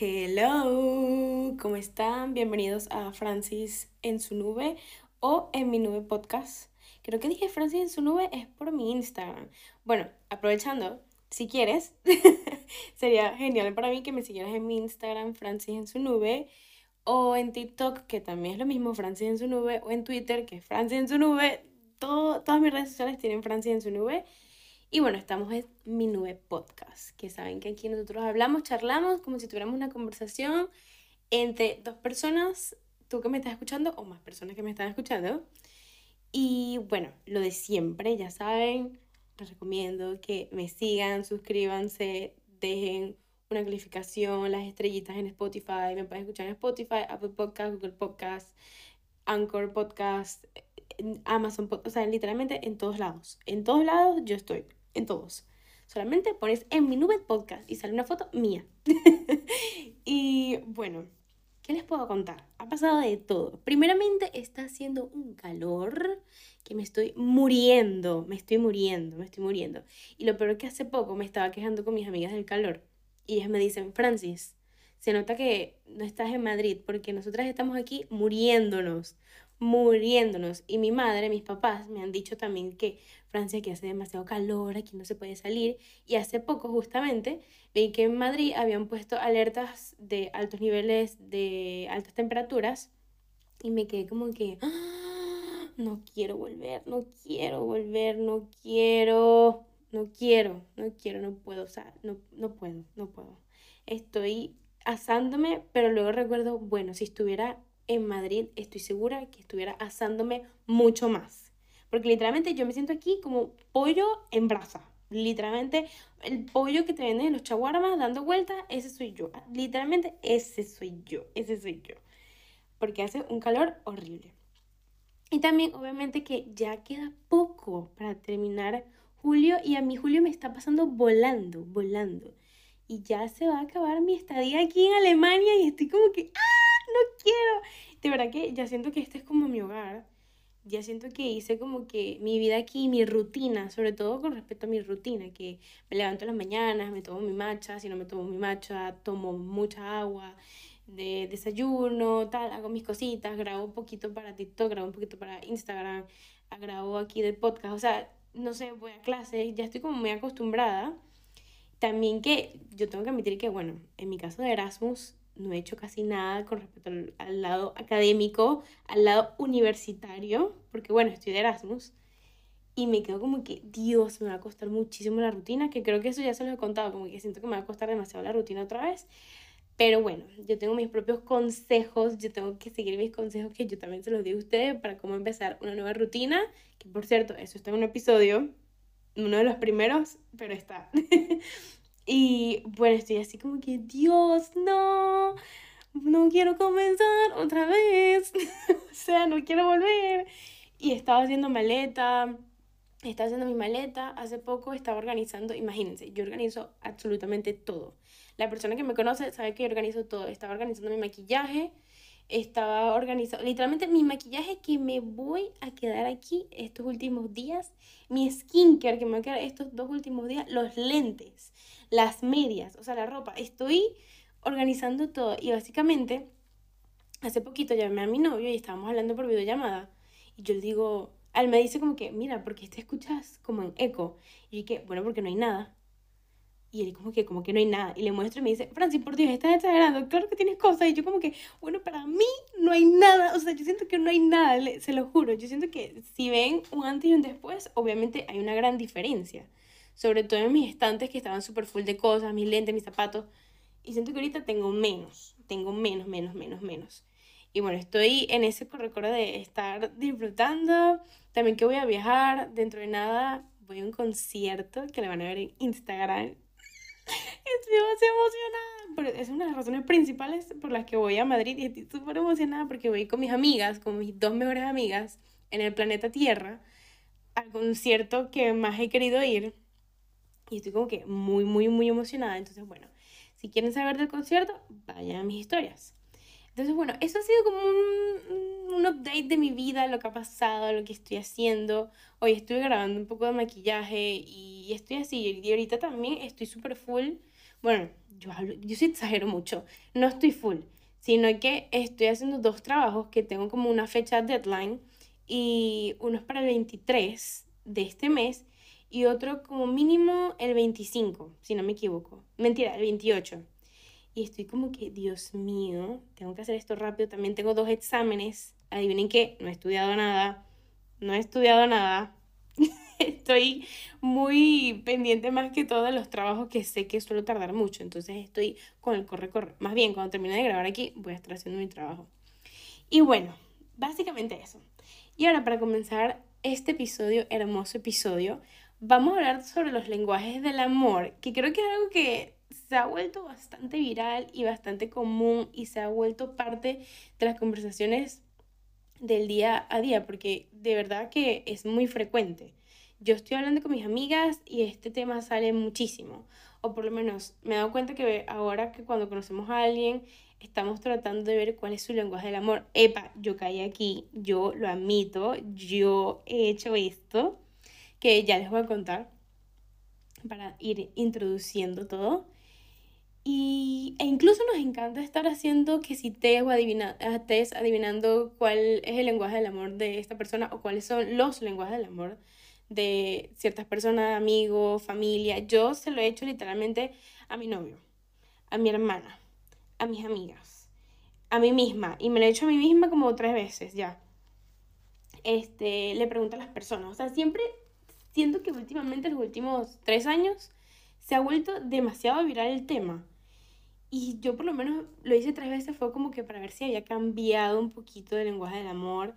Hello, ¿cómo están? Bienvenidos a Francis en su nube o en mi nube podcast. Creo que dije Francis en su nube es por mi Instagram. Bueno, aprovechando, si quieres, sería genial para mí que me siguieras en mi Instagram, Francis en su nube, o en TikTok, que también es lo mismo, Francis en su nube, o en Twitter, que es Francis en su nube. Todo, todas mis redes sociales tienen Francis en su nube. Y bueno, estamos en mi nube podcast, que saben que aquí nosotros hablamos, charlamos como si tuviéramos una conversación entre dos personas, tú que me estás escuchando o más personas que me están escuchando. Y bueno, lo de siempre, ya saben, les recomiendo que me sigan, suscríbanse, dejen una calificación, las estrellitas en Spotify, me pueden escuchar en Spotify, Apple Podcast, Google Podcast, Anchor Podcast, Amazon Podcast, o sea, literalmente en todos lados. En todos lados yo estoy en todos. Solamente pones en mi nube podcast y sale una foto mía. y bueno, ¿qué les puedo contar? Ha pasado de todo. Primeramente está haciendo un calor que me estoy muriendo, me estoy muriendo, me estoy muriendo. Y lo peor es que hace poco me estaba quejando con mis amigas del calor. Y ellas me dicen, Francis, se nota que no estás en Madrid porque nosotras estamos aquí muriéndonos muriéndonos. Y mi madre, mis papás me han dicho también que Francia que hace demasiado calor, aquí no se puede salir. Y hace poco justamente vi que en Madrid habían puesto alertas de altos niveles de altas temperaturas y me quedé como que ¡Ah! no quiero volver, no quiero volver, no quiero, no quiero, no quiero, no puedo, o sea, no, no puedo, no puedo. Estoy asándome, pero luego recuerdo, bueno, si estuviera en Madrid estoy segura que estuviera asándome mucho más. Porque literalmente yo me siento aquí como pollo en brasa. Literalmente el pollo que te venden en los chaguarmas dando vueltas, ese soy yo. Literalmente ese soy yo, ese soy yo. Porque hace un calor horrible. Y también obviamente que ya queda poco para terminar julio y a mí julio me está pasando volando, volando. Y ya se va a acabar mi estadía aquí en Alemania y estoy como que ¡ah! no quiero. De verdad que ya siento que este es como mi hogar. Ya siento que hice como que mi vida aquí, mi rutina, sobre todo con respecto a mi rutina, que me levanto en las mañanas, me tomo mi matcha, si no me tomo mi matcha, tomo mucha agua de desayuno, tal, hago mis cositas, grabo un poquito para TikTok, grabo un poquito para Instagram, grabo aquí del podcast, o sea, no sé, voy a clase, ya estoy como muy acostumbrada. También que yo tengo que admitir que, bueno, en mi caso de Erasmus, no he hecho casi nada con respecto al, lado académico, al lado universitario, porque bueno, estoy de Erasmus. Y me quedo como que, Dios, me va a costar muchísimo la rutina, que creo que eso ya se lo he contado, como que siento que me va a costar demasiado la rutina otra vez. Pero bueno, yo tengo mis propios consejos, yo tengo que seguir mis consejos que yo también se los di a ustedes para cómo empezar una nueva rutina, que por cierto, eso está en un episodio, uno de los primeros, pero está. Y bueno, estoy así como que, Dios, no, no quiero comenzar otra vez. o sea, no quiero volver. Y estaba haciendo maleta, estaba haciendo mi maleta. Hace poco estaba organizando, imagínense, yo organizo absolutamente todo. La persona que me conoce sabe que yo organizo todo. Estaba organizando mi maquillaje, estaba organizando, literalmente mi maquillaje que me voy a quedar aquí estos últimos días, mi skincare que me va a quedar estos dos últimos días, los lentes las medias, o sea, la ropa. Estoy organizando todo y básicamente hace poquito llamé a mi novio y estábamos hablando por videollamada y yo le digo, él me dice como que, mira, porque te escuchas como en eco. Y yo que, bueno, porque no hay nada. Y él como que, como que no hay nada. Y le muestro y me dice, Francis, por Dios, estás exagerando. Claro que tienes cosas. Y yo como que, bueno, para mí no hay nada. O sea, yo siento que no hay nada, se lo juro. Yo siento que si ven un antes y un después, obviamente hay una gran diferencia sobre todo en mis estantes que estaban súper full de cosas, mis lentes, mis zapatos. Y siento que ahorita tengo menos, tengo menos, menos, menos, menos. Y bueno, estoy en ese recuerdo de estar disfrutando. También que voy a viajar. Dentro de nada voy a un concierto que le van a ver en Instagram. Estoy emocionada. Pero es una de las razones principales por las que voy a Madrid y estoy súper emocionada porque voy con mis amigas, con mis dos mejores amigas en el planeta Tierra, al concierto que más he querido ir y estoy como que muy, muy, muy emocionada. Entonces, bueno, si quieren saber del concierto, vayan a mis historias. Entonces, bueno, eso ha sido como un, un, update de mi vida, lo que ha pasado, lo que estoy haciendo. Hoy estuve grabando un poco de maquillaje y estoy así. Y ahorita también estoy súper full. Bueno, yo hablo, yo sí exagero mucho, no estoy full, sino que estoy haciendo dos trabajos que tengo como una fecha deadline y uno es para el 23 de este mes y otro como mínimo el 25, si no me equivoco. Mentira, el 28. Y estoy como que, Dios mío, tengo que hacer esto rápido. También tengo dos exámenes. Adivinen qué, no he estudiado nada. No he estudiado nada. estoy muy pendiente más que todo de los trabajos que sé que suelo tardar mucho. Entonces estoy con el corre-corre. Más bien, cuando termine de grabar aquí, voy a estar haciendo mi trabajo. Y bueno, básicamente eso. Y ahora para comenzar este episodio, hermoso episodio, vamos a hablar sobre los lenguajes del amor, que creo que es algo que se ha vuelto bastante viral y bastante común y se ha vuelto parte de las conversaciones del día a día, porque de verdad que es muy frecuente. Yo estoy hablando con mis amigas y este tema sale muchísimo, o por lo menos me he dado cuenta que ahora que cuando conocemos a alguien estamos tratando de ver cuál es su lenguaje del amor. Epa, yo caí aquí, yo lo admito, yo he hecho esto, que ya les voy a contar para ir introduciendo todo. Y, e incluso nos encanta estar haciendo que si te o adivina, adivinando cuál es el lenguaje del amor de esta persona o cuáles son los lenguajes del amor de ciertas personas, amigos, familia. Yo se lo he hecho literalmente a mi novio, a mi hermana, a mis amigas, a mí misma, y me lo he hecho a mí misma como tres veces ya. Este, le pregunto a las personas, o sea, siempre siento que últimamente, en los últimos tres años, se ha vuelto demasiado viral el tema. Y yo por lo menos lo hice tres veces, fue como que para ver si había cambiado un poquito el lenguaje del amor.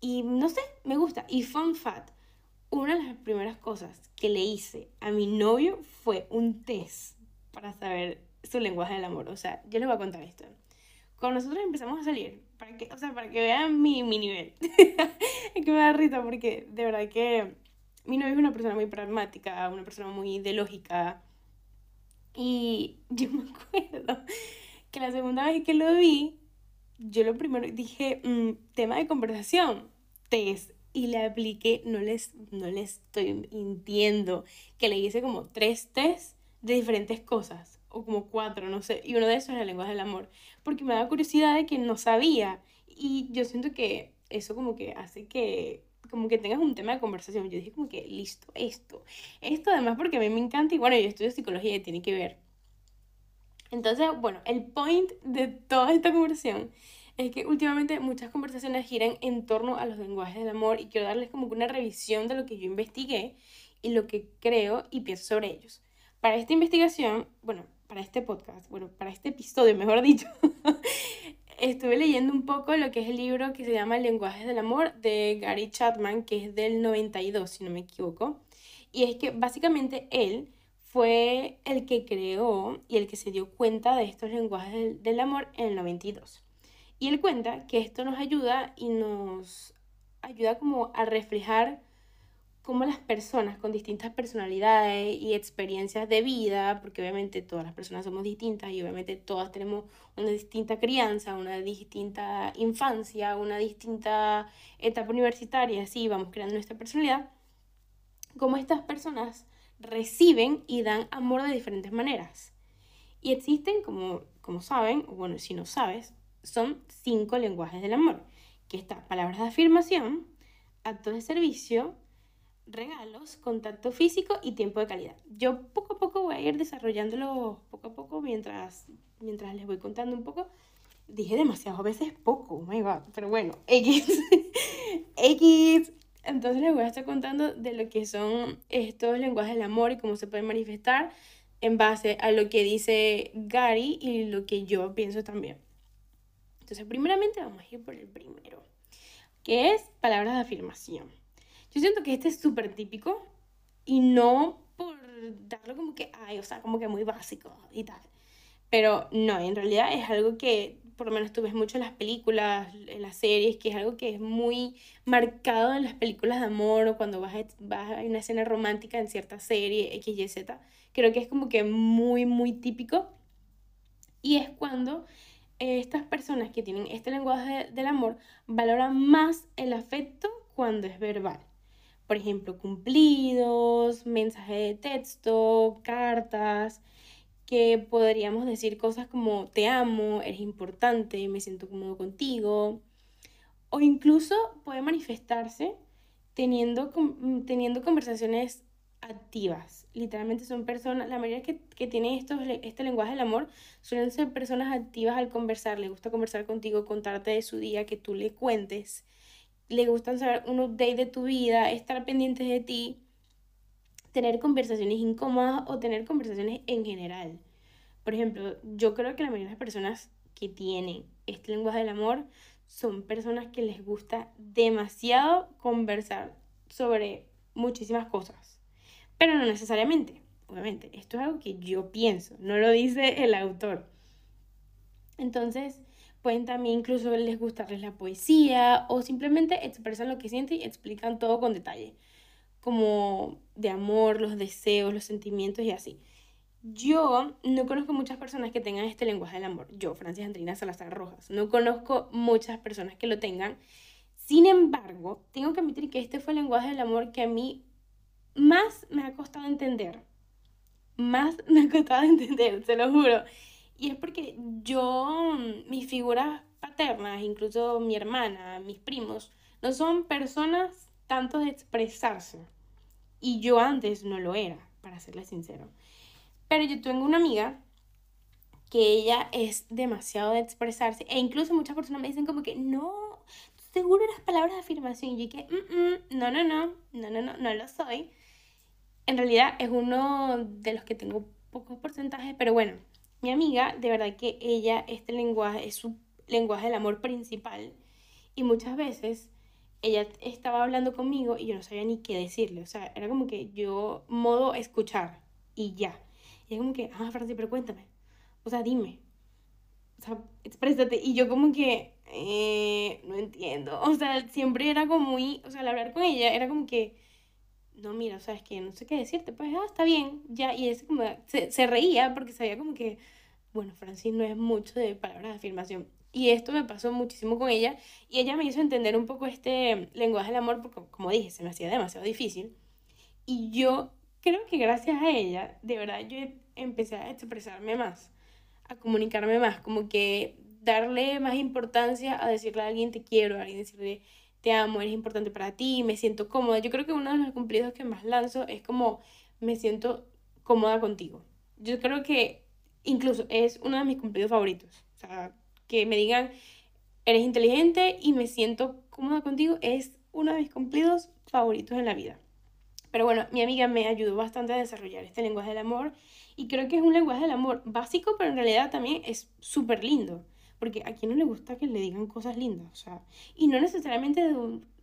Y no sé, me gusta. Y fun fact, una de las primeras cosas que le hice a mi novio fue un test para saber su lenguaje del amor. O sea, yo les voy a contar esto. Cuando nosotros empezamos a salir, para que, o sea, para que vean mi, mi nivel, es que me da risa porque de verdad que mi novio es una persona muy pragmática, una persona muy de lógica. Y yo me acuerdo que la segunda vez que lo vi, yo lo primero dije, mm, tema de conversación, test. Y le apliqué, no les, no les estoy mintiendo, que le hice como tres test de diferentes cosas o como cuatro, no sé, y uno de esos era lenguaje del amor, porque me da curiosidad de que no sabía, y yo siento que eso como que hace que como que tengas un tema de conversación. Yo dije como que listo, esto, esto además porque a mí me encanta y bueno, yo estudio psicología y tiene que ver. Entonces, bueno, el point de toda esta conversación es que últimamente muchas conversaciones giran en torno a los lenguajes del amor y quiero darles como una revisión de lo que yo investigué y lo que creo y pienso sobre ellos. Para esta investigación, bueno, para este podcast, bueno, para este episodio, mejor dicho, estuve leyendo un poco lo que es el libro que se llama Lenguajes del Amor de Gary Chapman, que es del 92, si no me equivoco. Y es que básicamente él fue el que creó y el que se dio cuenta de estos lenguajes del, del amor en el 92. Y él cuenta que esto nos ayuda y nos ayuda como a reflejar cómo las personas con distintas personalidades y experiencias de vida, porque obviamente todas las personas somos distintas y obviamente todas tenemos una distinta crianza, una distinta infancia, una distinta etapa universitaria, así vamos creando nuestra personalidad, cómo estas personas reciben y dan amor de diferentes maneras. Y existen, como, como saben, o bueno, si no sabes, son cinco lenguajes del amor, que están palabras de afirmación, actos de servicio, regalos, contacto físico y tiempo de calidad. Yo poco a poco voy a ir desarrollándolo poco a poco mientras, mientras les voy contando un poco. Dije demasiado veces poco, oh my god, pero bueno, X. X. Entonces les voy a estar contando de lo que son estos lenguajes del amor y cómo se pueden manifestar en base a lo que dice Gary y lo que yo pienso también. Entonces, primeramente vamos a ir por el primero, que es palabras de afirmación. Yo siento que este es súper típico y no por darlo como que, ay, o sea, como que muy básico y tal. Pero no, en realidad es algo que por lo menos tú ves mucho en las películas, en las series, que es algo que es muy marcado en las películas de amor o cuando vas a, vas a una escena romántica en cierta serie, X, Y, Z. Creo que es como que muy, muy típico. Y es cuando estas personas que tienen este lenguaje del amor valoran más el afecto cuando es verbal por ejemplo, cumplidos, mensajes de texto, cartas. que podríamos decir cosas como te amo, eres importante, me siento cómodo contigo, o incluso puede manifestarse teniendo, teniendo conversaciones activas. Literalmente son personas, la mayoría que, que tienen estos, este lenguaje del amor suelen ser personas activas al conversar. Le gusta conversar contigo, contarte de su día, que tú le cuentes. Le gustan saber un update de tu vida, estar pendientes de ti, tener conversaciones incómodas o tener conversaciones en general. Por ejemplo, yo creo que la mayoría de las personas que tienen este lenguaje del amor son personas que les gusta demasiado conversar sobre muchísimas cosas pero no necesariamente, obviamente. Esto es algo que yo pienso, no lo dice el autor. Entonces, pueden también incluso les gustarles la poesía o simplemente expresan lo que sienten y explican todo con detalle, como de amor, los deseos, los sentimientos y así. Yo no conozco muchas personas que tengan este lenguaje del amor. Yo, Francis Andrina Salazar Rojas, no conozco muchas personas que lo tengan. Sin embargo, tengo que admitir que este fue el lenguaje del amor que a mí más me ha costado entender. Más me ha costado entender, se lo juro. Y es porque yo, mis figuras paternas, incluso mi hermana, mis primos, no son personas tanto de expresarse. Y yo antes no lo era, para serle sincero. Pero yo tengo una amiga que ella es demasiado de expresarse. E incluso muchas personas me dicen como que no, seguro las palabras de afirmación. Y yo que, mm, mm, no, no, no, no, no, no, no lo soy en realidad es uno de los que tengo pocos porcentajes, pero bueno, mi amiga, de verdad que ella, este lenguaje es su lenguaje del amor principal. Y muchas veces ella estaba hablando conmigo y yo no sabía ni qué decirle, o sea, era como que yo modo escuchar y ya. Y es como que, ah, Francis, pero cuéntame, o sea, dime, o sea, exprésate. Y yo como que, eh, no entiendo, o sea, siempre era como muy, o sea, al hablar con ella era como que no, mira, o sea, es que no sé qué decirte, pues, ah, está bien, ya, y es como, se, se reía porque sabía como que, bueno, Francis no es mucho de palabras de afirmación. Y esto me pasó muchísimo con ella, y ella me hizo entender un poco este lenguaje del amor, porque, como dije, se me hacía demasiado difícil. Y yo creo que gracias a ella, de verdad, yo empecé a expresarme más, a comunicarme más, como que darle más importancia a decirle a alguien te quiero, a alguien decirle te amo, eres importante para ti, me siento cómoda. Yo creo que uno de los cumplidos que más lanzo es como me siento cómoda contigo. Yo creo que incluso es uno de mis cumplidos favoritos. O sea, que me digan, eres inteligente y me siento cómoda contigo es uno de mis cumplidos favoritos en la vida. Pero bueno, mi amiga me ayudó bastante a desarrollar este lenguaje del amor y creo que es un lenguaje del amor básico, pero en realidad también es súper lindo. Porque a quien no le gusta que le digan cosas lindas, o sea, y no necesariamente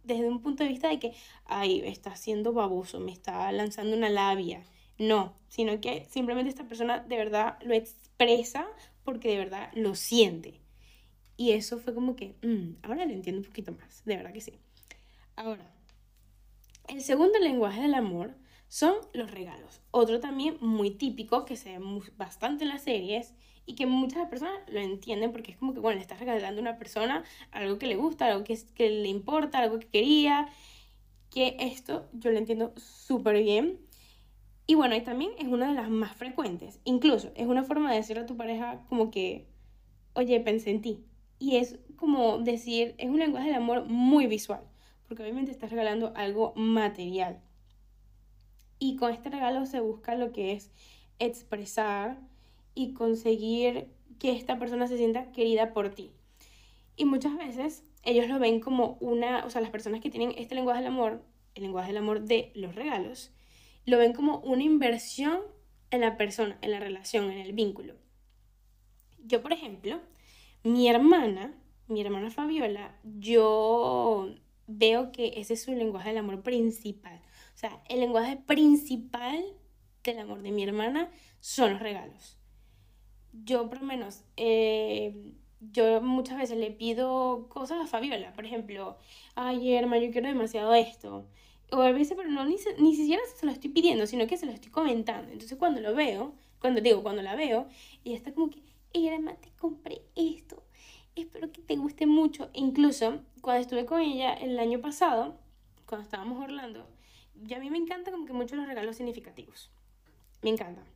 desde un, punto de vista de que, ay, está siendo baboso, me está lanzando una labia. No, sino que simplemente esta persona de verdad lo expresa porque de verdad lo siente. Y eso fue como que, mm, ahora lo entiendo un poquito más, de verdad que sí. Ahora, el segundo lenguaje del amor son los regalos. Otro también muy típico que se ve bastante en las series y que muchas personas lo entienden porque es como que, bueno, le estás regalando a una persona algo que le gusta, algo que, que le importa, algo que quería, que esto yo lo entiendo súper bien. Y bueno, y también es una de las más frecuentes. Incluso es una forma de decirle a tu pareja como que, oye, pensé en ti. Y es como decir, es un lenguaje del amor muy visual, porque obviamente estás regalando algo material. Y con este regalo se busca lo que es expresar y conseguir que esta persona se sienta querida por ti. Y muchas veces ellos lo ven como una, o sea, las personas que tienen este lenguaje del amor, el lenguaje del amor de los regalos, lo ven como una inversión en la persona, en la relación, en el vínculo. Yo, por ejemplo, mi hermana, mi hermana Fabiola, yo veo que ese es su lenguaje del amor principal. O sea, el lenguaje principal del amor de mi hermana son los regalos yo por lo menos, eh, yo muchas veces le pido cosas a Fabiola, por ejemplo, ay, hermano, yo quiero demasiado esto. O a veces, pero no, ni, ni siquiera se lo estoy pidiendo, sino que se lo estoy comentando. Entonces cuando lo veo, cuando digo, cuando la veo, ella está como que, hermano, te compré esto, espero que te guste mucho. Incluso cuando estuve con ella el año pasado, cuando estábamos Orlando, ya a mí me encanta como que mucho los regalos significativos. Me encantan.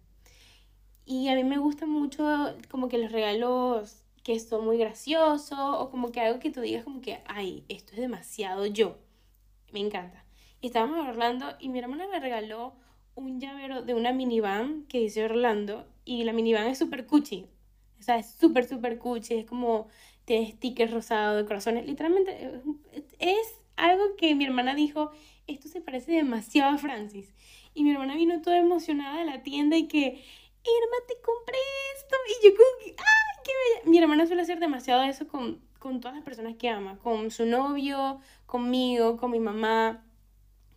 Y a mí me gusta mucho como que los regalos que son muy graciosos o como que algo que tú digas como que, ay, esto es demasiado yo. Me encanta. Estábamos hablando y mi hermana me regaló un llavero de una minivan que dice Orlando y la minivan es súper cuchi. O sea, es súper, súper cuchi. Es como, tiene stickers rosados de corazones. Literalmente es algo que mi hermana dijo, esto se parece demasiado a Francis. Y mi hermana vino toda emocionada de la tienda y que, Irma, te compré esto. Y yo como que, ¡ay, qué bella! Mi hermana suele hacer demasiado eso con, con todas las personas que ama. Con su novio, conmigo, con mi mamá,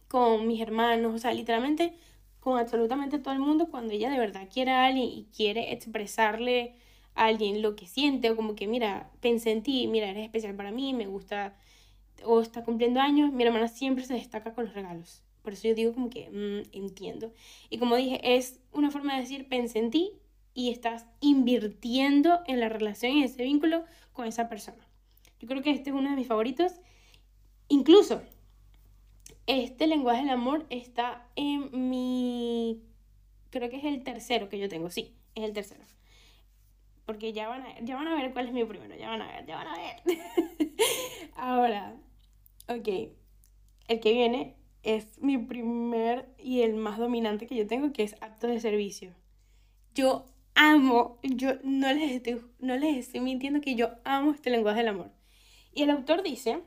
con mis hermanos. O sea, literalmente con absolutamente todo el mundo cuando ella de verdad quiere a alguien y quiere expresarle a alguien lo que siente o como que, mira, pensé en ti, mira, eres especial para mí, me gusta o está cumpliendo años, mi hermana siempre se destaca con los regalos. Por eso yo digo como que mm, entiendo. Y como dije, es una forma de decir, pensé en ti y estás invirtiendo en la relación y ese vínculo con esa persona. Yo creo que este es uno de mis favoritos. Incluso este lenguaje del amor está en mi... Creo que es el tercero que yo tengo, sí, es el tercero. Porque ya van a, ya van a ver cuál es mi primero, ya van a ver, ya van a ver. Ahora, ok, el que viene es mi primer y el más dominante que yo tengo, que es acto de servicio. Yo amo, yo no les estoy, no les estoy mintiendo que yo amo este lenguaje del amor. Y el autor dice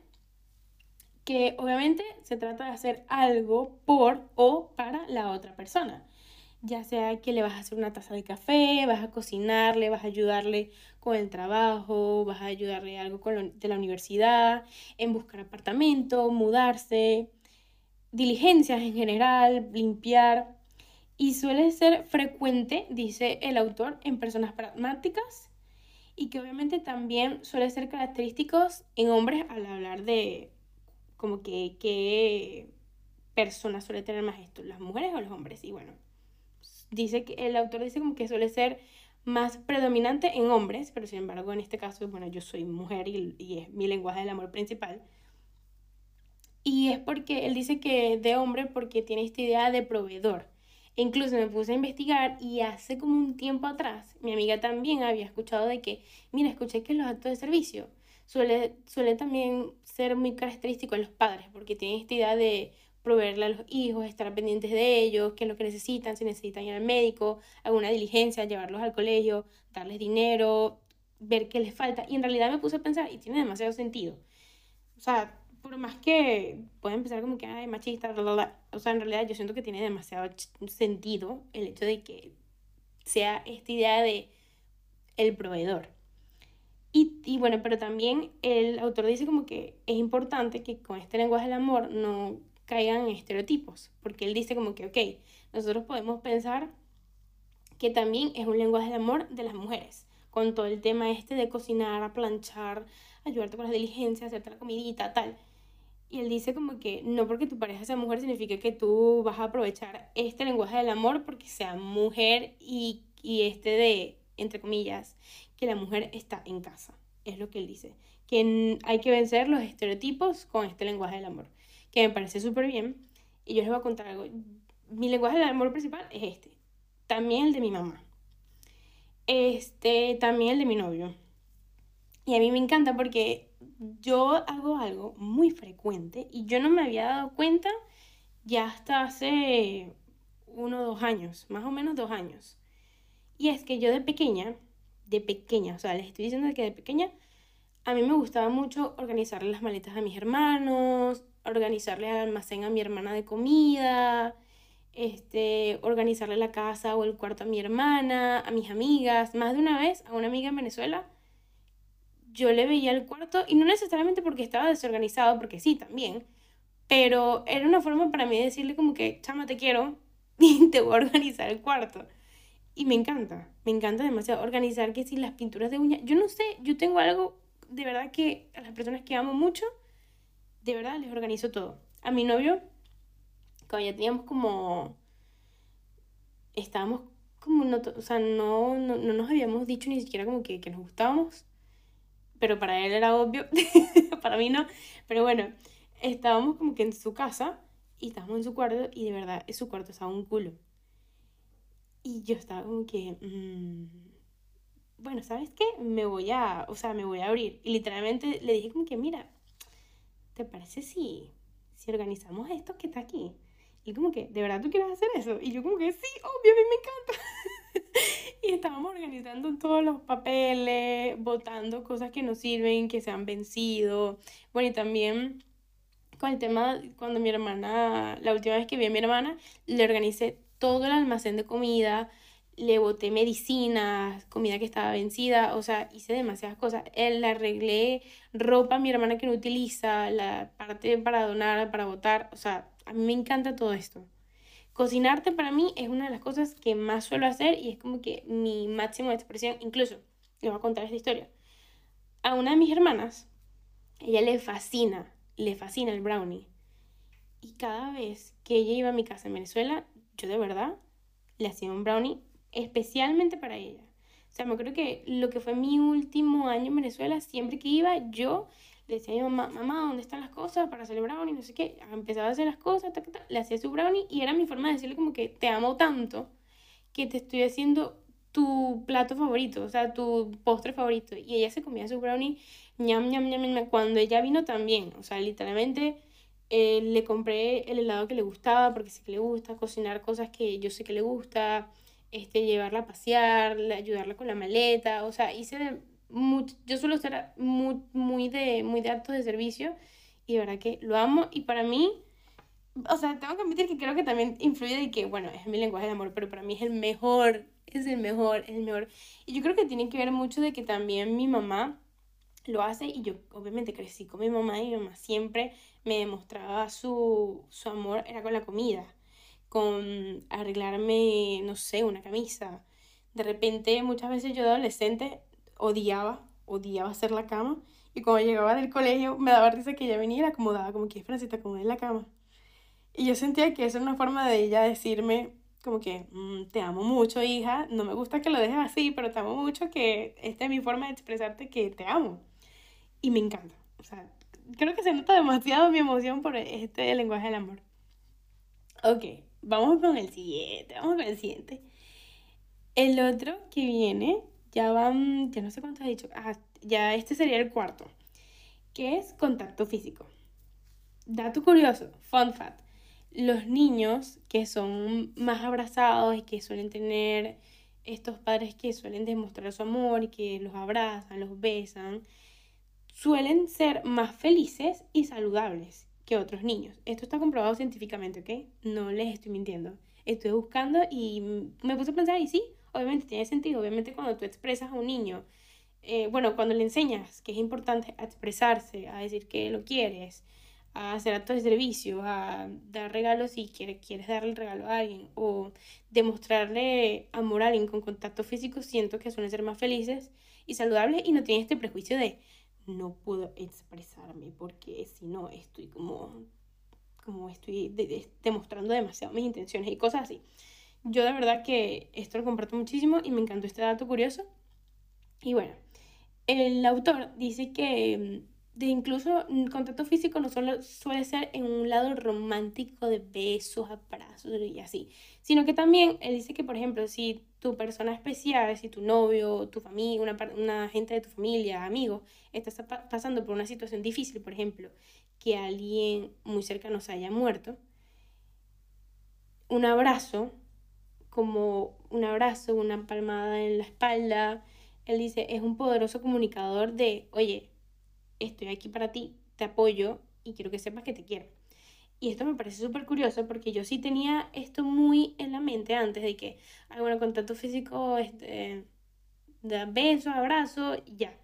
que obviamente se trata de hacer algo por o para la otra persona. Ya sea que le vas a hacer una taza de café, vas a cocinarle, vas a ayudarle con el trabajo, vas a ayudarle algo con de la universidad, en buscar apartamento, mudarse, diligencias en general, limpiar. Y suele ser frecuente, dice el autor, en personas pragmáticas y que obviamente también suele ser característicos en hombres al hablar de como que qué personas suele tener más esto, las mujeres o los hombres. Y bueno, dice que el autor dice como que suele ser más predominante en hombres, pero sin embargo en este caso, bueno, yo soy mujer y, y es mi lenguaje del amor principal. Y es porque él dice que de hombre porque tiene esta idea de proveedor. E incluso me puse a investigar y hace como un tiempo atrás mi amiga también había escuchado de que, mira, escuché que los actos de servicio suele, suele también ser muy característico en los padres, porque tienen esta idea de proveerle a los hijos, estar pendientes de ellos, qué es lo que necesitan, si necesitan ir al médico, alguna diligencia, llevarlos al colegio, darles dinero, ver qué les falta. Y en realidad me puse a pensar, y tiene demasiado sentido. O sea, por más que pueda empezar como que, ay, machista, o sea, en realidad yo siento que tiene demasiado sentido el hecho de que sea esta idea de el proveedor. Y, bueno, pero también el autor dice como que es importante que con este lenguaje del amor no caigan en estereotipos, porque él dice como que, ok, nosotros podemos pensar que también es un lenguaje del amor de las mujeres, con todo el tema este de cocinar, planchar, ayudarte con las diligencias, hacerte la comidita, tal. Y él dice como que no porque tu pareja sea mujer significa que tú vas a aprovechar este lenguaje del amor porque sea mujer y, y este de, entre comillas, que la mujer está en casa. Es lo que él dice. Que hay que vencer los estereotipos con este lenguaje del amor. Que me parece súper bien. Y yo les voy a contar algo. Mi lenguaje del amor principal es este. También el de mi mamá. Este, también el de mi novio. Y a mí me encanta porque yo hago algo muy frecuente y yo no me había dado cuenta ya hasta hace uno o dos años, más o menos dos años. Y es que yo de pequeña de pequeña, o sea, les estoy diciendo que de pequeña a mí me gustaba mucho organizarle las maletas a mis hermanos, organizarle el almacén a mi hermana de comida, este, organizarle la casa o el cuarto a mi hermana, a mis amigas. Más de una vez a una amiga en Venezuela, yo le veía el cuarto y no necesariamente porque estaba desorganizado, porque sí, también, pero era una forma para mí de decirle como que, chama, te quiero y te voy a organizar el cuarto. Y me encanta, me encanta demasiado organizar que si las pinturas de uñas, yo no sé, yo tengo algo de verdad que a las personas que amo mucho, de verdad les organizo todo. A mi novio, cuando ya teníamos como, estábamos como, no, o sea, no, no, no nos habíamos dicho ni siquiera como que, que nos gustábamos, pero para él era obvio, para mí no, pero bueno, estábamos como que en su casa y estábamos en su cuarto y de verdad su cuarto estaba un culo Y yo estaba como que, mm, bueno, ¿sabes qué? Me voy a, o sea, me voy a abrir. Y literalmente le dije como que, mira, ¿te parece si, si organizamos esto que está aquí? Y como que, ¿de verdad tú quieres hacer eso? Y yo como que, sí, obvio, a mí me encanta. y estábamos organizando todos los papeles, votando cosas que nos sirven, que se han vencido. Bueno, y también con el tema, cuando mi hermana, la última vez que vi a mi hermana, le organicé todo el almacén de comida, le boté medicinas, comida que estaba vencida, o sea, hice demasiadas cosas. Él le arreglé ropa a mi hermana que no utiliza, la parte para donar, para botar, o sea, a mí me encanta todo esto. Cocinarte para mí es una de las cosas que más suelo hacer y es como que mi máximo de expresión. Incluso, le voy a contar esta historia. A una de mis hermanas, ella le fascina, le fascina el brownie. Y cada vez que ella iba a mi casa en Venezuela, yo de verdad le hacía un brownie especialmente para ella. O sea, me acuerdo que lo que fue mi último año en Venezuela, siempre que iba, yo le decía a mi mamá, mamá, ¿dónde están las cosas para hacer el brownie? No sé qué. Empezaba a hacer las cosas, le hacía su brownie y era mi forma de decirle como que te amo tanto que te estoy haciendo tu plato favorito, o sea, tu postre favorito. Y ella se comía su brownie, ñam, ñam, ñam, ñam. Cuando ella vino también, o sea, literalmente eh, le compré el helado que le gustaba, porque sé que le gusta, cocinar cosas que yo sé que le gusta, este, llevarla a pasear, ayudarla con la maleta, o sea, hice yo suelo ser muy, muy, de, muy de actos de servicio y de verdad que lo amo y para mí, o sea, tengo que admitir que creo que también influye de que, bueno, es mi lenguaje de amor, pero para mí es el mejor, es el mejor, es el mejor. Y yo creo que tiene que ver mucho de que también mi mamá lo hace y yo obviamente crecí con mi mamá y mi mamá siempre me demostraba su, su amor, era con la comida, con arreglarme, no sé, una camisa. De repente, muchas veces yo adolescente odiaba, odiaba hacer la cama. Y cuando llegaba del colegio me daba risa que ella venía y la acomodaba, como que Francita, acomodé en la cama. Y yo sentía que eso era una forma de ella decirme, como que mm, te amo mucho, hija, no me gusta que lo dejes así, pero te amo mucho, que esta es mi forma de expresarte que te amo. Y me encanta. O sea, creo que se nota demasiado mi emoción por este lenguaje del amor. Ok, vamos con el siguiente, vamos con el siguiente. El otro que viene ya van, ya no sé cuánto he dicho, ah, ya este sería el cuarto, que es contacto físico. Dato curioso, fun fact, los niños que son más abrazados y que suelen tener estos padres que suelen demostrar su amor y que los abrazan, los besan, suelen ser más felices y saludables que otros niños. Esto está comprobado científicamente, ¿ok? No les estoy mintiendo. Estoy buscando y me puse a pensar y sí, obviamente tiene sentido. Obviamente cuando tú expresas a un niño, eh, bueno, cuando le enseñas que es importante expresarse, a decir que lo quieres, a hacer actos de servicio, a dar regalos si quieres, quieres darle el regalo a alguien o demostrarle amor a alguien con contacto físico, siento que suelen ser más felices y saludables y no tienen este prejuicio de no puedo expresarme porque si no estoy como, como estoy demostrando demasiado mis intenciones y cosas así. Yo de verdad que esto lo comparto muchísimo y me encantó este dato curioso. Y bueno, el autor dice que mm, de incluso mm, contacto físico no solo suele ser en un lado romántico de besos, abrazos y así, sino que también él dice que, por ejemplo, si tu persona especial, si tu novio, tu familia, una, una gente de tu familia, amigo, está pasando por una situación difícil, por ejemplo, que alguien muy cercano se haya muerto, un abrazo como un abrazo, una palmada en la espalda. Él dice, es un poderoso comunicador de, oye, estoy aquí para ti, te apoyo y quiero que sepas que te quiero. Y esto me parece súper curioso porque yo sí tenía esto muy en la mente antes de que, hay bueno, contacto físico, este, de beso, abrazo, ya.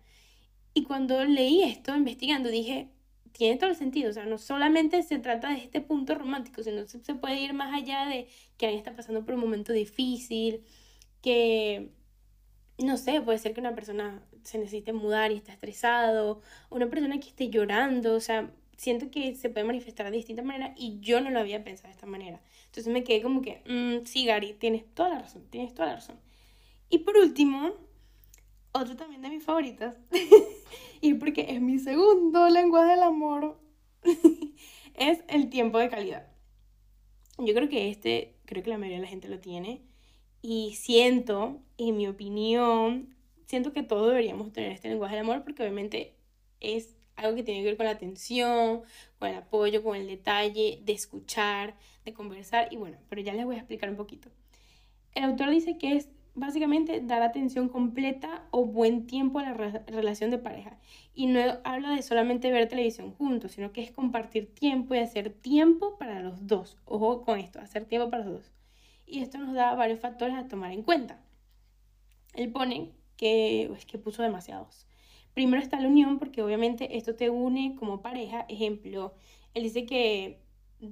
Y cuando leí esto, investigando, dije, tiene todo el sentido, o sea, no solamente se trata de este punto romántico, sino se, se puede ir más allá de que alguien está pasando por un momento difícil, que, no sé, puede ser que una persona se necesite mudar y está estresado, una persona que esté llorando, o sea, siento que se puede manifestar de distintas maneras y yo no lo había pensado de esta manera. Entonces me quedé como que, mm, sí, Gary, tienes toda la razón, tienes toda la razón. Y por último, otro también de mis favoritas, y porque es mi segundo lenguaje del amor, es el tiempo de calidad. Yo creo que este, creo que la mayoría de la gente lo tiene y siento, en mi opinión, siento que todos deberíamos tener este lenguaje del amor porque obviamente es algo que tiene que ver con la atención, con el apoyo, con el detalle, de escuchar, de conversar y bueno, pero ya les voy a explicar un poquito. El autor dice que es básicamente dar atención completa o buen tiempo a la relación de pareja. Y no habla de solamente ver televisión juntos, sino que es compartir tiempo y hacer tiempo para los dos. Ojo con esto, hacer tiempo para los dos. Y esto nos da varios factores a tomar en cuenta. Él pone que es que puso demasiados. Primero está la unión, porque obviamente esto te une como pareja. Ejemplo, él dice que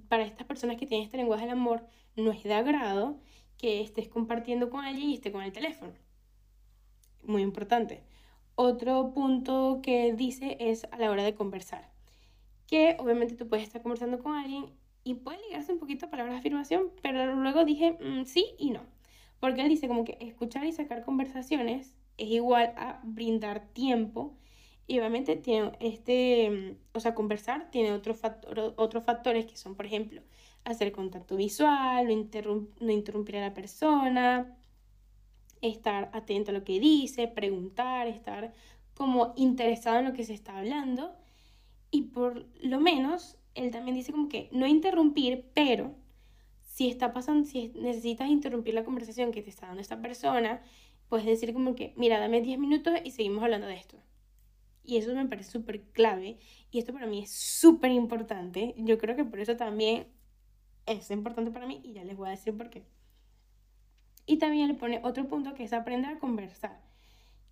para estas personas que tienen este lenguaje del amor no es de agrado que estés compartiendo con alguien y esté con el teléfono. Muy importante. Otro punto que dice es a la hora de conversar. Que obviamente tú puedes estar conversando con alguien y puede ligarse un poquito a palabras de afirmación, pero luego dije mm, sí y no. Porque él dice como que escuchar y sacar conversaciones es igual a brindar tiempo. Y obviamente tiene este, mm, o sea, conversar tiene otro factor, otros factores que son, por ejemplo, hacer contacto visual, no, interrumpir a la persona, estar atento a lo que dice, preguntar, estar como interesado en lo que se está hablando. Y por lo menos, él también dice como que no interrumpir, pero si está pasando, si necesitas interrumpir la conversación que te está dando esta persona, puedes decir como que, mira, dame 10 minutos y seguimos hablando de esto. Y eso me parece súper clave. Y esto para mí es súper importante. Yo creo que por eso también es importante para mí y ya les voy a decir por qué. Y también le pone otro punto que es aprender a conversar,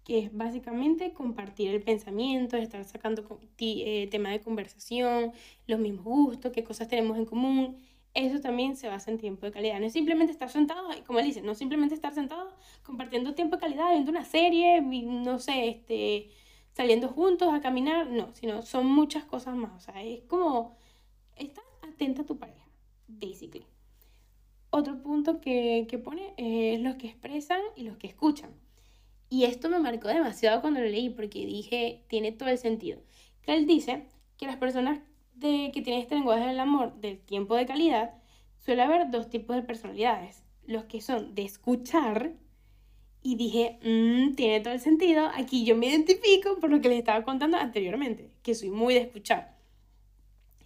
que es básicamente compartir el pensamiento, estar sacando eh, tema de conversación, los mismos gustos, qué cosas tenemos en común. Eso también se basa en tiempo de calidad. No es simplemente estar sentado, como él dice, no simplemente estar sentado compartiendo tiempo de calidad, viendo una serie, no sé, este, saliendo juntos a caminar, no, sino son muchas cosas más. O sea, es como estar atenta a tu pareja basically. Otro punto que, que pone es los que expresan y los que escuchan. Y esto me marcó demasiado cuando lo leí porque dije, tiene todo el sentido. Que él dice que las personas de, que tienen este lenguaje del amor, del tiempo de calidad, suele haber dos tipos de personalidades. Los que son de escuchar, y dije, mmm, tiene todo el sentido, aquí yo me identifico por lo que les estaba contando anteriormente, que soy muy de escuchar.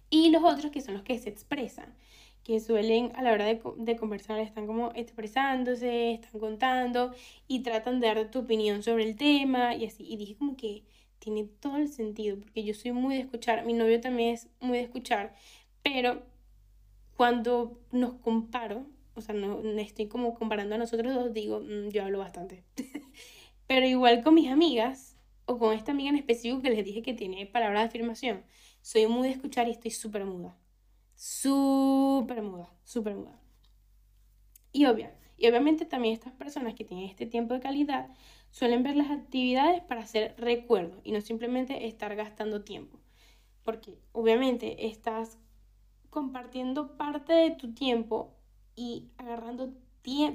Y los otros que son los que se expresan, que suelen a la hora de, de, conversar están como expresándose, están contando y tratan de dar tu opinión sobre el tema y así. Y dije como que tiene todo el sentido, porque yo soy muy de escuchar, mi novio también es muy de escuchar, pero cuando nos comparo, o sea, no, estoy como comparando a nosotros dos, digo, mm, yo hablo bastante. pero igual con mis amigas, o con esta amiga en específico que les dije que tiene palabras de afirmación, soy muy de escuchar y estoy súper muda súper muda, súper muda. Y, obvia, y obviamente también estas personas que tienen este tiempo de calidad suelen ver las actividades para hacer recuerdo y no simplemente estar gastando tiempo. Porque obviamente estás compartiendo parte de tu tiempo y agarrando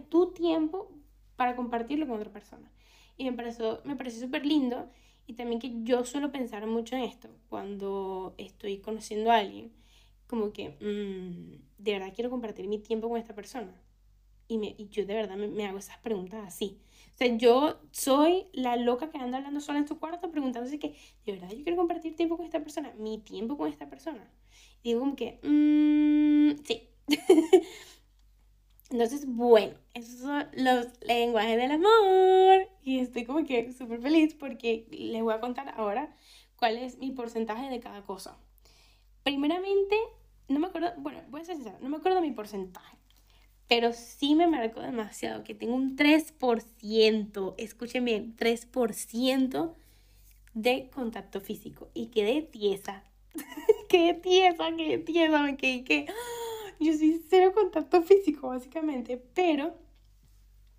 tu tiempo para compartirlo con otra persona. Y me pareció, me pareció súper lindo y también que yo suelo pensar mucho en esto cuando estoy conociendo a alguien como que, mm, de verdad quiero compartir mi tiempo con esta persona. Y, me, y yo de verdad me, hago esas preguntas así. O sea, yo soy la loca que anda hablando sola en su cuarto preguntándose que, de verdad yo quiero compartir tiempo con esta persona, mi tiempo con esta persona. Y digo como que, mmm, sí. Entonces, bueno, esos son los lenguajes del amor. Y estoy como que súper feliz porque les voy a contar ahora cuál es mi porcentaje de cada cosa. Primeramente, no me acuerdo, bueno, voy a ser sincera, no me acuerdo mi porcentaje, pero sí me marcó demasiado que tengo un 3%, escuchen bien, 3% de contacto físico y quedé tiesa. quedé tiesa, quedé tiesa, me quedé que yo soy cero contacto físico básicamente, pero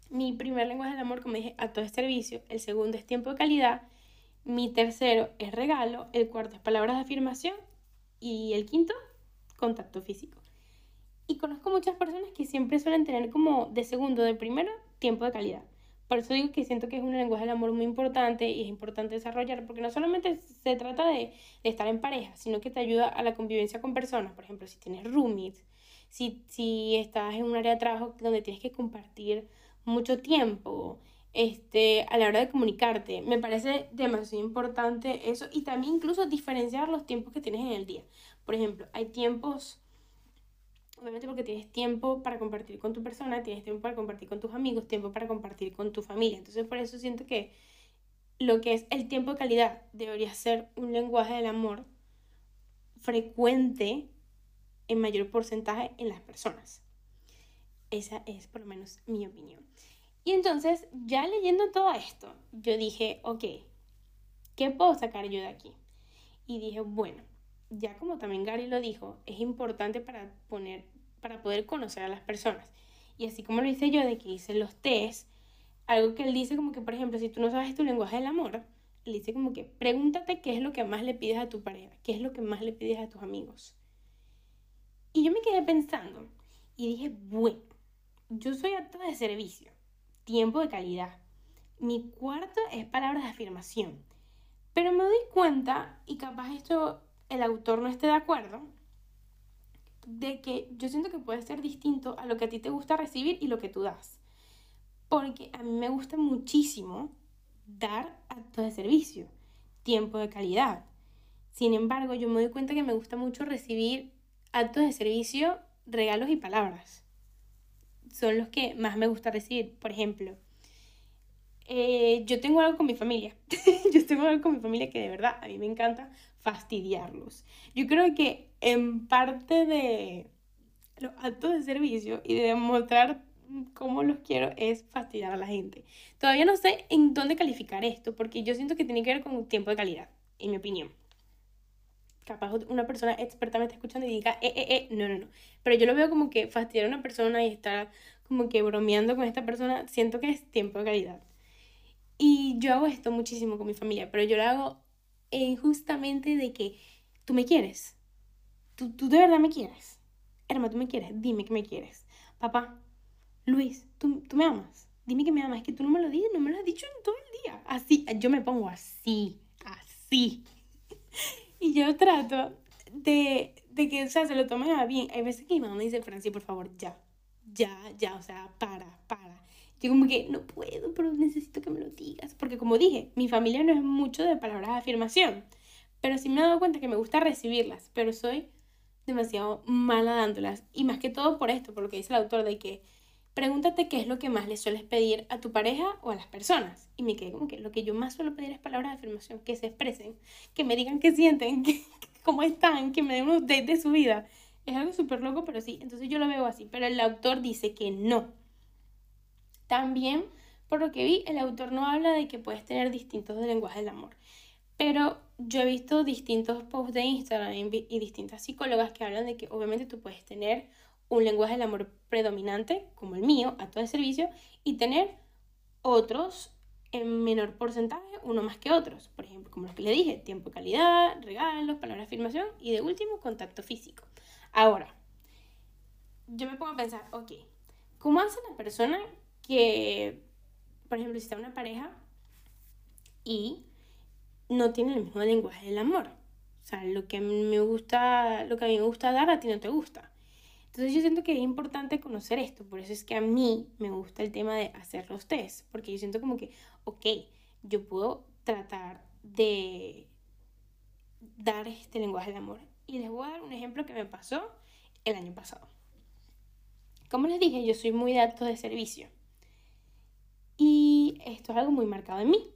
mi primer lenguaje del amor, como dije, a todo es servicio, el segundo es tiempo de calidad, mi tercero es regalo, el cuarto es palabras de afirmación y el quinto contacto físico. Y conozco muchas personas que siempre suelen tener como de segundo, de primero, tiempo de calidad. Por eso digo que siento que es un lenguaje del amor muy importante y es importante desarrollar, porque no solamente se trata de, estar en pareja, sino que te ayuda a la convivencia con personas. Por ejemplo, si tienes roommates, si, si estás en un área de trabajo donde tienes que compartir mucho tiempo, este, a la hora de comunicarte. Me parece demasiado importante eso y también incluso diferenciar los tiempos que tienes en el día. Por ejemplo, hay tiempos, obviamente porque tienes tiempo para compartir con tu persona, tienes tiempo para compartir con tus amigos, tiempo para compartir con tu familia. Entonces por eso siento que lo que es el tiempo de calidad debería ser un lenguaje del amor frecuente en mayor porcentaje en las personas. Esa es por lo menos mi opinión. Y entonces, ya leyendo todo esto, yo dije, ok, ¿qué puedo sacar yo de aquí? Y dije, bueno, ya como también Gary lo dijo, es importante para, poner, para poder conocer a las personas. Y así como lo hice yo, de que hice los test, algo que él dice como que, por ejemplo, si tú no sabes tu lenguaje del amor, él dice como que pregúntate qué es lo que más le pides a tu pareja, qué es lo que más le pides a tus amigos. Y yo me quedé pensando y dije, bueno, yo soy acto de servicio tiempo de calidad. Mi cuarto es palabras de afirmación. Pero me doy cuenta, y capaz esto el autor no esté de acuerdo, de que yo siento que puede ser distinto a lo que a ti te gusta recibir y lo que tú das. Porque a mí me gusta muchísimo dar actos de servicio, tiempo de calidad. Sin embargo, yo me doy cuenta que me gusta mucho recibir actos de servicio, regalos y palabras son los que más me gusta recibir. Por ejemplo, eh, yo tengo algo con mi familia. yo tengo algo con mi familia que de verdad a mí me encanta fastidiarlos. Yo creo que en parte de los actos de servicio y de demostrar cómo los quiero es fastidiar a la gente. Todavía no sé en dónde calificar esto porque yo siento que tiene que ver con tiempo de calidad, en mi opinión capaz una persona experta me está escuchando y diga, eh, eh, eh, no, no, no. Pero yo lo veo como que fastidiar a una persona y estar como que bromeando con esta persona, siento que es tiempo de calidad. Y yo hago esto muchísimo con mi familia, pero yo lo hago justamente de que tú me quieres. Tú, tú de verdad me quieres. Hermano, tú me quieres. Dime que me quieres. Papá, Luis, ¿tú, tú me amas. Dime que me amas. Es que tú no me lo dices, no me lo has dicho en todo el día. Así, yo me pongo así, así. Y yo trato de, de que, o sea, se lo tomen a bien. Hay veces que mi mamá me dice, Franci, por favor, ya, ya, ya, o sea, para, para. Yo como que no puedo, pero necesito que me lo digas. Porque como dije, mi familia no es mucho de palabras de afirmación. Pero sí me he dado cuenta que me gusta recibirlas, pero soy demasiado mala dándolas. Y más que todo por esto, por lo que dice el autor, de que pregúntate qué es lo que más le sueles pedir a tu pareja o a las personas. Y me quedé como que lo que yo más suelo pedir es palabras de afirmación, que se expresen, que me digan qué sienten, que, cómo están, que me den un update de su vida. Es algo súper loco, pero sí, entonces yo lo veo así. Pero el autor dice que no. También, por lo que vi, el autor no habla de que puedes tener distintos lenguajes del amor. Pero yo he visto distintos posts de Instagram y distintas psicólogas que hablan de que obviamente tú puedes tener un lenguaje del amor predominante, como el mío, a todo el servicio, y tener otros en menor porcentaje, uno más que otros. Por ejemplo, como los que le dije, tiempo de calidad, regalos, palabras de afirmación y de último, contacto físico. Ahora, yo me pongo a pensar, ok, ¿cómo hace la persona que, por ejemplo, si está una pareja y no tiene el mismo lenguaje del amor? O sea, lo que me gusta, lo que a mí me gusta dar, a ti no te gusta. Entonces yo siento que es importante conocer esto, por eso es que a mí me gusta el tema de hacer los test, porque yo siento como que, ok, yo puedo tratar de dar este lenguaje de amor. Y les voy a dar un ejemplo que me pasó el año pasado. Como les dije, yo soy muy de actos de servicio. Y esto es algo muy marcado en mí.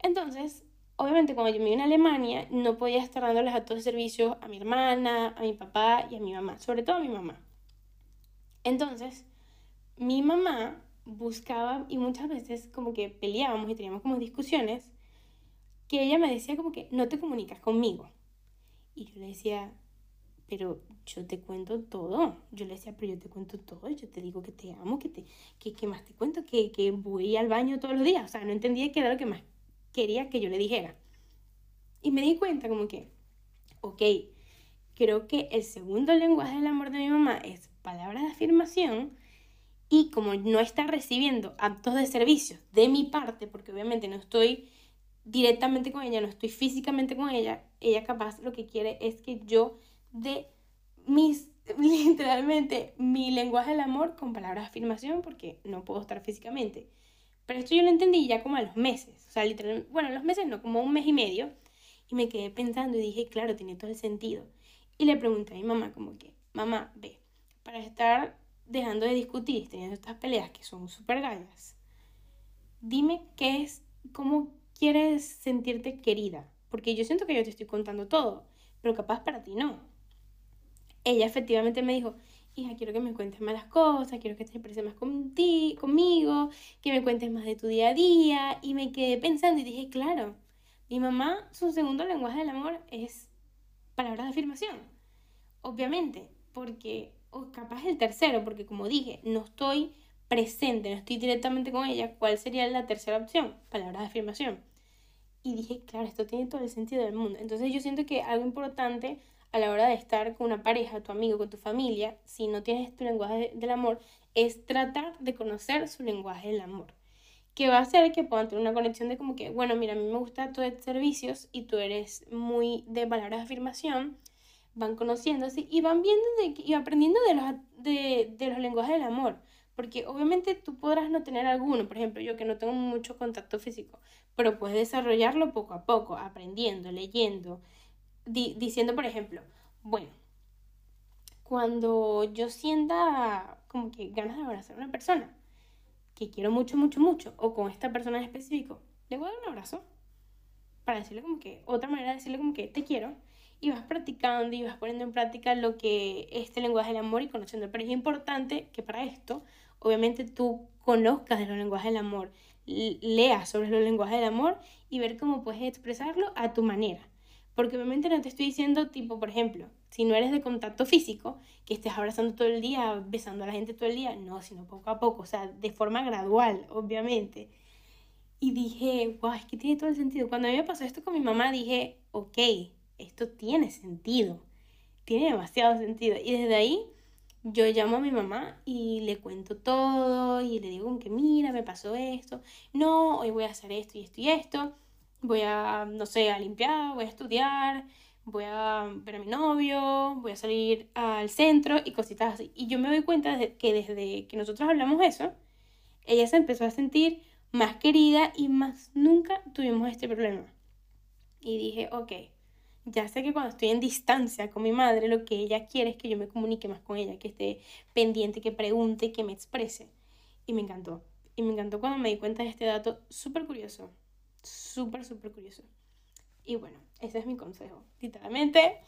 Entonces, obviamente cuando yo me vine a Alemania, no podía estar dándoles actos de servicio a mi hermana, a mi papá y a mi mamá, sobre todo a mi mamá. Entonces, mi mamá buscaba y muchas veces como que peleábamos y teníamos como discusiones, que ella me decía como que no te comunicas conmigo. Y yo le decía, pero yo te cuento todo. Yo le decía, pero yo te cuento todo. Yo te digo que te amo, que, te, que, que más te cuento, que, que voy al baño todos los días. O sea, no entendía qué era lo que más quería que yo le dijera. Y me di cuenta como que, ok, creo que el segundo lenguaje del amor de mi mamá es palabras de afirmación y como no está recibiendo actos de servicio de mi parte, porque obviamente no estoy directamente con ella, no estoy físicamente con ella, ella capaz lo que quiere es que yo dé mis literalmente mi lenguaje del amor con palabras de afirmación porque no puedo estar físicamente. Pero esto yo lo entendí ya como a los meses, o sea, literalmente, bueno, a los meses no, como un mes y medio, y me quedé pensando y dije, claro, tiene todo el sentido. Y le pregunté a mi mamá como que, mamá, ve, para estar dejando de discutir, teniendo estas peleas que son súper gallas, dime qué es, cómo quieres sentirte querida, porque yo siento que yo te estoy contando todo, pero capaz para ti no. Ella efectivamente me dijo, hija, quiero que me cuentes más las cosas, quiero que te expreses más conmigo, que me cuentes más de tu día a día, y me quedé pensando y dije, claro, mi mamá, su segundo lenguaje del amor es palabras de afirmación. Obviamente, porque, o capaz el tercero, porque como dije, no estoy presente, no estoy directamente con ella, ¿cuál sería la tercera opción? Palabras de afirmación. Y dije, claro, esto tiene todo el sentido del mundo. Entonces yo siento que algo importante a la hora de estar con una pareja, tu amigo, con tu familia, si no tienes tu lenguaje del amor, es tratar de conocer su lenguaje del amor que va a hacer que puedan tener una conexión de como que, bueno, mira, a mí me gusta tu servicios y tú eres muy de palabras de afirmación, van conociéndose y van viendo y aprendiendo de los, de, de los lenguajes del amor. Porque obviamente tú podrás no tener alguno, por ejemplo, yo que no tengo mucho contacto físico, pero puedes desarrollarlo poco a poco, aprendiendo, leyendo, diciendo, por ejemplo, bueno, cuando yo sienta como que ganas de abrazar a una persona, que quiero mucho, mucho, mucho, o con esta persona en específico, le voy a dar un abrazo para decirle como que, otra manera de decirle como que te quiero, y vas practicando y vas poniendo en práctica lo que este lenguaje del amor y conociendo. Pero es importante que para esto, obviamente, tú conozcas de los lenguajes del amor, leas sobre los lenguajes del amor y ver cómo puedes expresarlo a tu manera. Porque obviamente no te estoy diciendo, tipo, por ejemplo, si no eres de contacto físico, que estés abrazando todo el día, besando a la gente todo el día, no, sino poco a poco, o sea, de forma gradual, obviamente. Y dije, wow, es que tiene todo el sentido. Cuando a mí me pasó esto con mi mamá, dije, ok, esto tiene sentido, tiene demasiado sentido. Y desde ahí yo llamo a mi mamá y le cuento todo y le digo que mira, me pasó esto, no, hoy voy a hacer esto y esto y esto, voy a, no sé, a limpiar, voy a estudiar, voy a ver a mi novio, voy a salir al centro y cositas así. Y yo me doy cuenta de que desde que nosotros hablamos eso, ella se empezó a sentir más querida y más nunca tuvimos este problema. Y dije, ok, ya sé que cuando estoy en distancia con mi madre, lo que ella quiere es que yo me comunique más con ella, que esté pendiente, que pregunte, que me exprese. Y me encantó. Y me encantó cuando me di cuenta de este dato súper curioso. Súper, súper curioso. Y bueno, ese es mi consejo. Literalmente,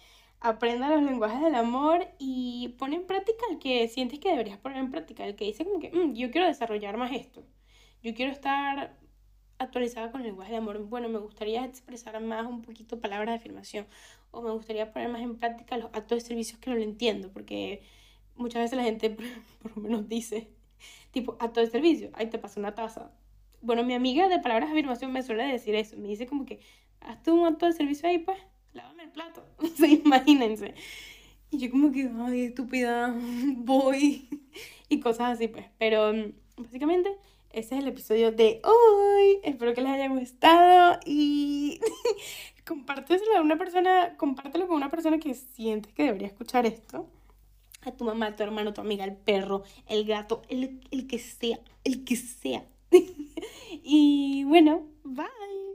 aprenda los lenguajes del amor y pone en práctica el que sientes que deberías poner en práctica, el que dice como que mm, yo quiero desarrollar más esto, yo quiero estar actualizada con el lenguaje de amor. Bueno, me gustaría expresar más un poquito palabras de afirmación o me gustaría poner más en práctica los actos de servicios que no lo entiendo, porque muchas veces la gente por lo menos dice, tipo, acto de servicio, ahí te pasa una taza. Bueno, mi amiga de palabras afirmación me suele decir eso, me dice como que hazte un acto de servicio ahí, pues, lávame el plato. O imagínense. Y yo como que, ay, estúpida, voy. Y cosas así, pues. Pero mm, básicamente ese es el episodio de hoy. Espero que les haya gustado y compárteselo a una persona, compártelo con una persona que sientes que debería escuchar esto. A tu mamá, a tu hermano, tu amiga, el perro, el gato, el, el que sea, el que sea. Y bueno, bye.